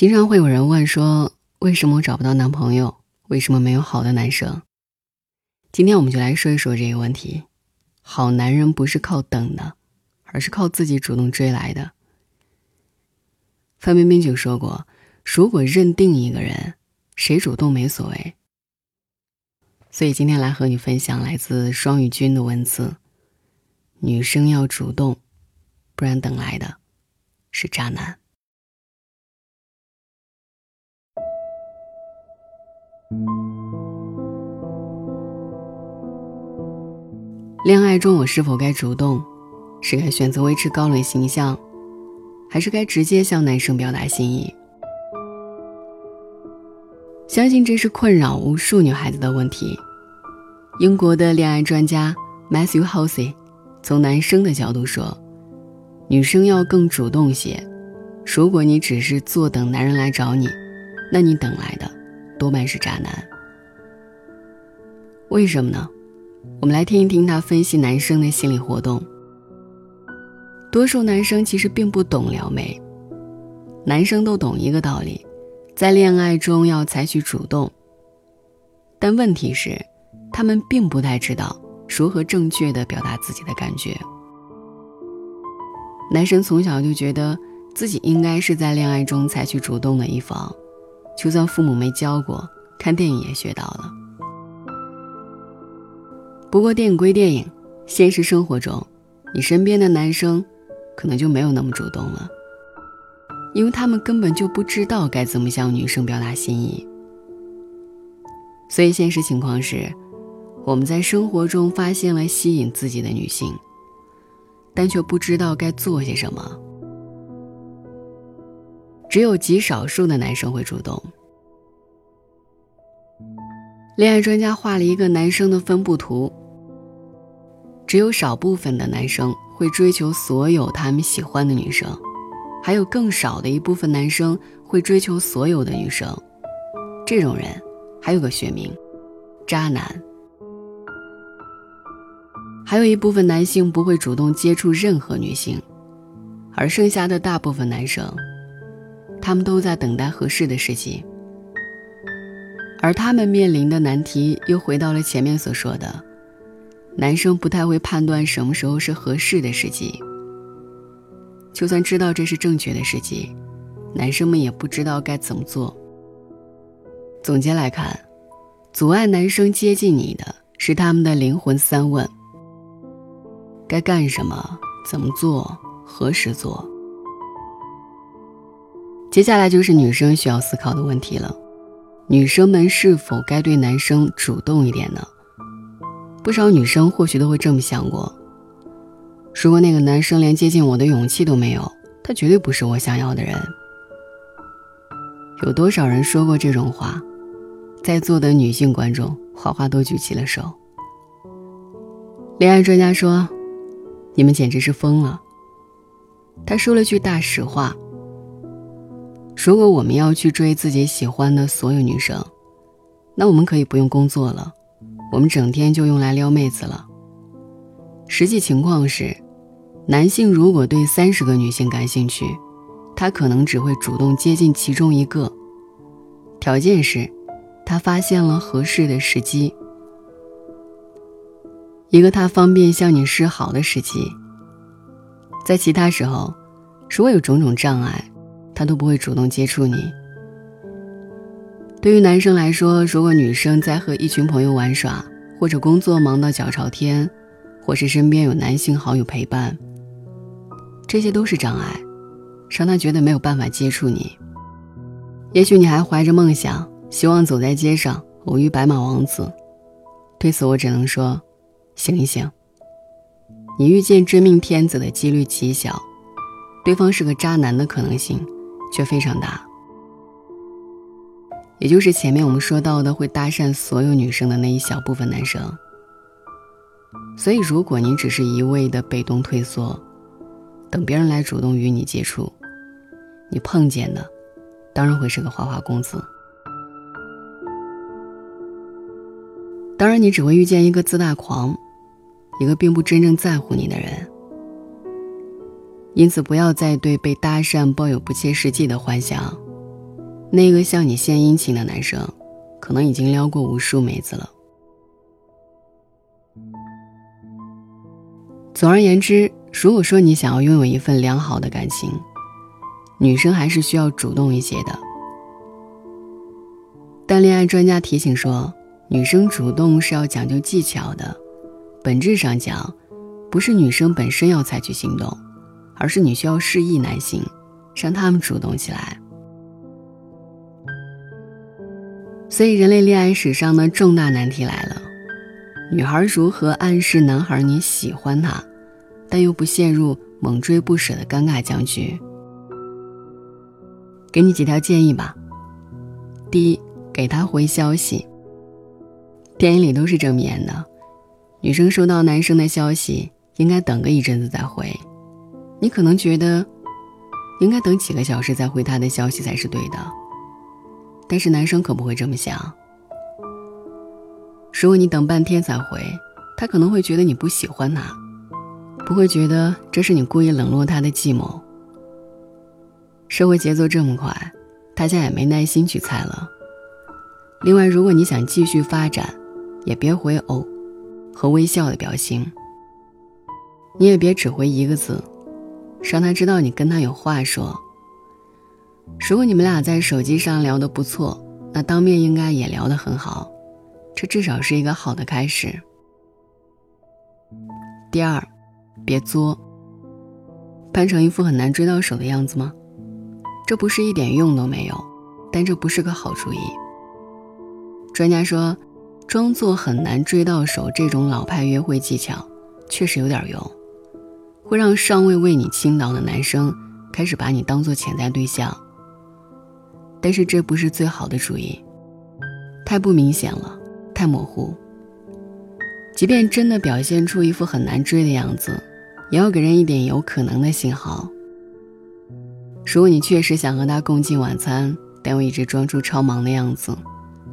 经常会有人问说：“为什么我找不到男朋友？为什么没有好的男生？”今天我们就来说一说这个问题。好男人不是靠等的，而是靠自己主动追来的。范冰冰就说过：“如果认定一个人，谁主动没所谓。”所以今天来和你分享来自双语君的文字：女生要主动，不然等来的是渣男。恋爱中，我是否该主动？是该选择维持高冷形象，还是该直接向男生表达心意？相信这是困扰无数女孩子的问题。英国的恋爱专家 Matthew Halsey 从男生的角度说，女生要更主动些。如果你只是坐等男人来找你，那你等来的。多半是渣男，为什么呢？我们来听一听他分析男生的心理活动。多数男生其实并不懂撩妹，男生都懂一个道理，在恋爱中要采取主动。但问题是，他们并不太知道如何正确的表达自己的感觉。男生从小就觉得自己应该是在恋爱中采取主动的一方。就算父母没教过，看电影也学到了。不过电影归电影，现实生活中，你身边的男生可能就没有那么主动了，因为他们根本就不知道该怎么向女生表达心意。所以现实情况是，我们在生活中发现了吸引自己的女性，但却不知道该做些什么。只有极少数的男生会主动。恋爱专家画了一个男生的分布图。只有少部分的男生会追求所有他们喜欢的女生，还有更少的一部分男生会追求所有的女生。这种人还有个学名，渣男。还有一部分男性不会主动接触任何女性，而剩下的大部分男生。他们都在等待合适的时机，而他们面临的难题又回到了前面所说的：男生不太会判断什么时候是合适的时机。就算知道这是正确的时机，男生们也不知道该怎么做。总结来看，阻碍男生接近你的是他们的灵魂三问：该干什么？怎么做？何时做？接下来就是女生需要思考的问题了：女生们是否该对男生主动一点呢？不少女生或许都会这么想过：如果那个男生连接近我的勇气都没有，他绝对不是我想要的人。有多少人说过这种话？在座的女性观众哗哗都举起了手。恋爱专家说：“你们简直是疯了。”他说了句大实话。如果我们要去追自己喜欢的所有女生，那我们可以不用工作了，我们整天就用来撩妹子了。实际情况是，男性如果对三十个女性感兴趣，他可能只会主动接近其中一个，条件是，他发现了合适的时机，一个他方便向你示好的时机。在其他时候，如果有种种障碍。他都不会主动接触你。对于男生来说，如果女生在和一群朋友玩耍，或者工作忙到脚朝天，或是身边有男性好友陪伴，这些都是障碍，让他觉得没有办法接触你。也许你还怀着梦想，希望走在街上偶遇白马王子，对此我只能说，醒一醒。你遇见真命天子的几率极小，对方是个渣男的可能性。却非常大，也就是前面我们说到的会搭讪所有女生的那一小部分男生。所以，如果你只是一味的被动退缩，等别人来主动与你接触，你碰见的当然会是个花花公子。当然，你只会遇见一个自大狂，一个并不真正在乎你的人。因此，不要再对被搭讪抱有不切实际的幻想，那个向你献殷勤的男生，可能已经撩过无数妹子了。总而言之，如果说你想要拥有一份良好的感情，女生还是需要主动一些的。但恋爱专家提醒说，女生主动是要讲究技巧的，本质上讲，不是女生本身要采取行动，而是你需要示意男性，让他们主动起来。所以，人类恋爱史上的重大难题来了：女孩如何暗示男孩你喜欢他，但又不陷入猛追不舍的尴尬僵局？给你几条建议吧。第一。给他回消息。电影里都是这么演的，女生收到男生的消息，应该等个一阵子再回。你可能觉得，应该等几个小时再回他的消息才是对的，但是男生可不会这么想。如果你等半天才回，他可能会觉得你不喜欢他，不会觉得这是你故意冷落他的计谋。社会节奏这么快，大家也没耐心去猜了。另外，如果你想继续发展，也别回“哦”和微笑的表情。你也别只回一个字，让他知道你跟他有话说。如果你们俩在手机上聊得不错，那当面应该也聊得很好，这至少是一个好的开始。第二，别作，扮成一副很难追到手的样子吗？这不是一点用都没有，但这不是个好主意。专家说，装作很难追到手这种老派约会技巧，确实有点用，会让尚未为你倾倒的男生开始把你当做潜在对象。但是这不是最好的主意，太不明显了，太模糊。即便真的表现出一副很难追的样子，也要给人一点有可能的信号。如果你确实想和他共进晚餐，但又一直装出超忙的样子。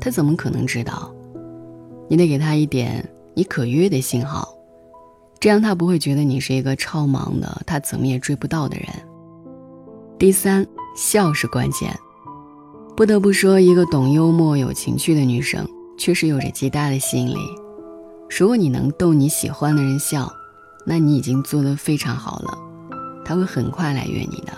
他怎么可能知道？你得给他一点你可约的信号，这样他不会觉得你是一个超忙的，他怎么也追不到的人。第三，笑是关键。不得不说，一个懂幽默、有情趣的女生，确实有着极大的吸引力。如果你能逗你喜欢的人笑，那你已经做得非常好了，他会很快来约你的。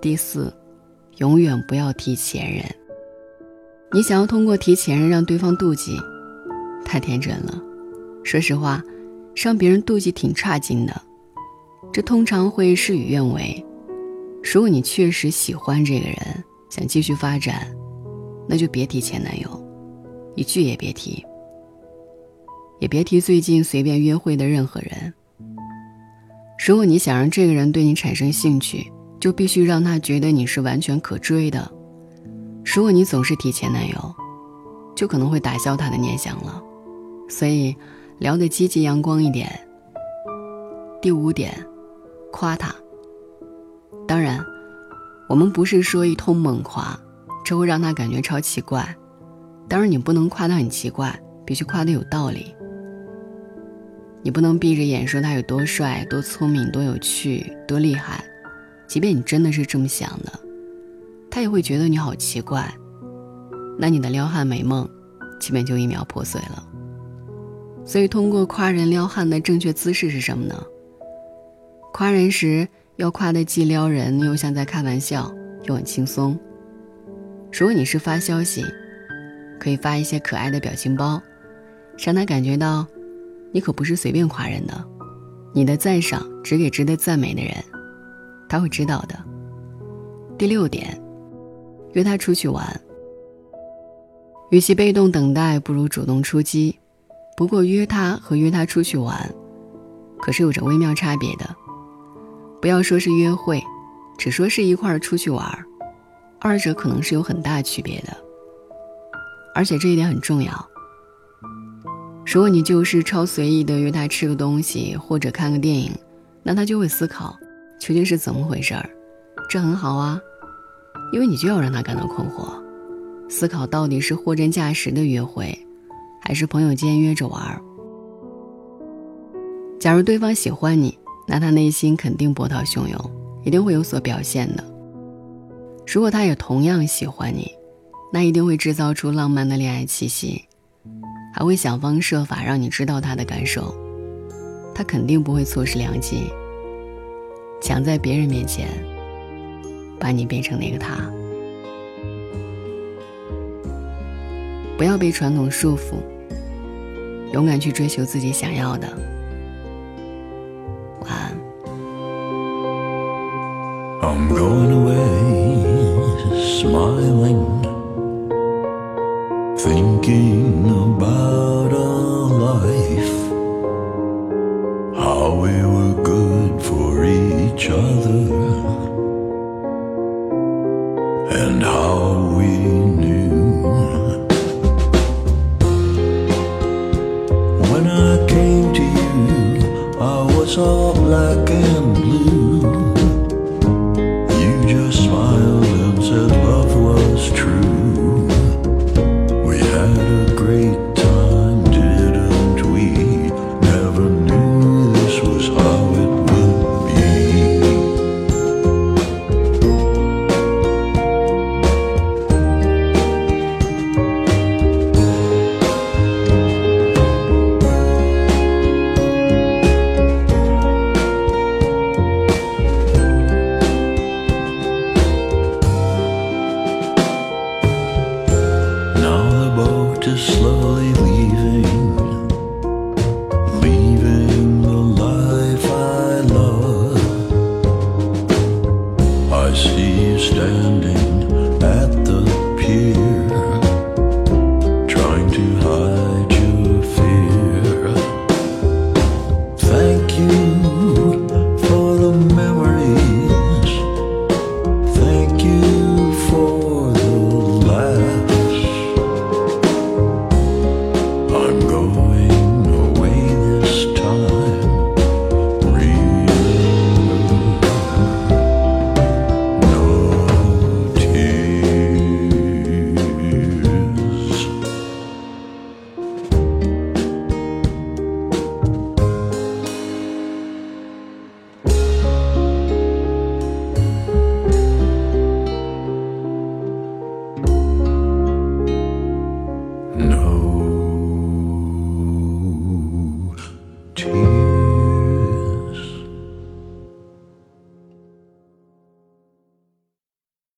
第四，永远不要提前任。你想要通过提前任让对方妒忌，太天真了。说实话，让别人妒忌挺差劲的，这通常会事与愿违。如果你确实喜欢这个人，想继续发展，那就别提前男友，一句也别提，也别提最近随便约会的任何人。如果你想让这个人对你产生兴趣，就必须让他觉得你是完全可追的。如果你总是提前男友，就可能会打消他的念想了。所以，聊得积极阳光一点。第五点，夸他。当然，我们不是说一通猛夸，这会让他感觉超奇怪。当然，你不能夸他很奇怪，必须夸得有道理。你不能闭着眼说他有多帅、多聪明、多有趣、多厉害，即便你真的是这么想的。他也会觉得你好奇怪，那你的撩汉美梦，基本就一秒破碎了。所以，通过夸人撩汉的正确姿势是什么呢？夸人时要夸的既撩人，又像在开玩笑，又很轻松。如果你是发消息，可以发一些可爱的表情包，让他感觉到，你可不是随便夸人的，你的赞赏只给值得赞美的人，他会知道的。第六点。约他出去玩，与其被动等待，不如主动出击。不过，约他和约他出去玩，可是有着微妙差别的。不要说是约会，只说是一块儿出去玩儿，二者可能是有很大区别的。而且这一点很重要。如果你就是超随意的约他吃个东西或者看个电影，那他就会思考究竟是怎么回事儿。这很好啊。因为你就要让他感到困惑，思考到底是货真价实的约会，还是朋友间约着玩儿。假如对方喜欢你，那他内心肯定波涛汹涌，一定会有所表现的。如果他也同样喜欢你，那一定会制造出浪漫的恋爱气息，还会想方设法让你知道他的感受。他肯定不会错失良机，想在别人面前把你变成那个他。不要被传统束缚，勇敢去追求自己想要的。I'm going away, smiling, thinking about our life, how we were good for each other, and how we knew. When I came to you, I was all black slowly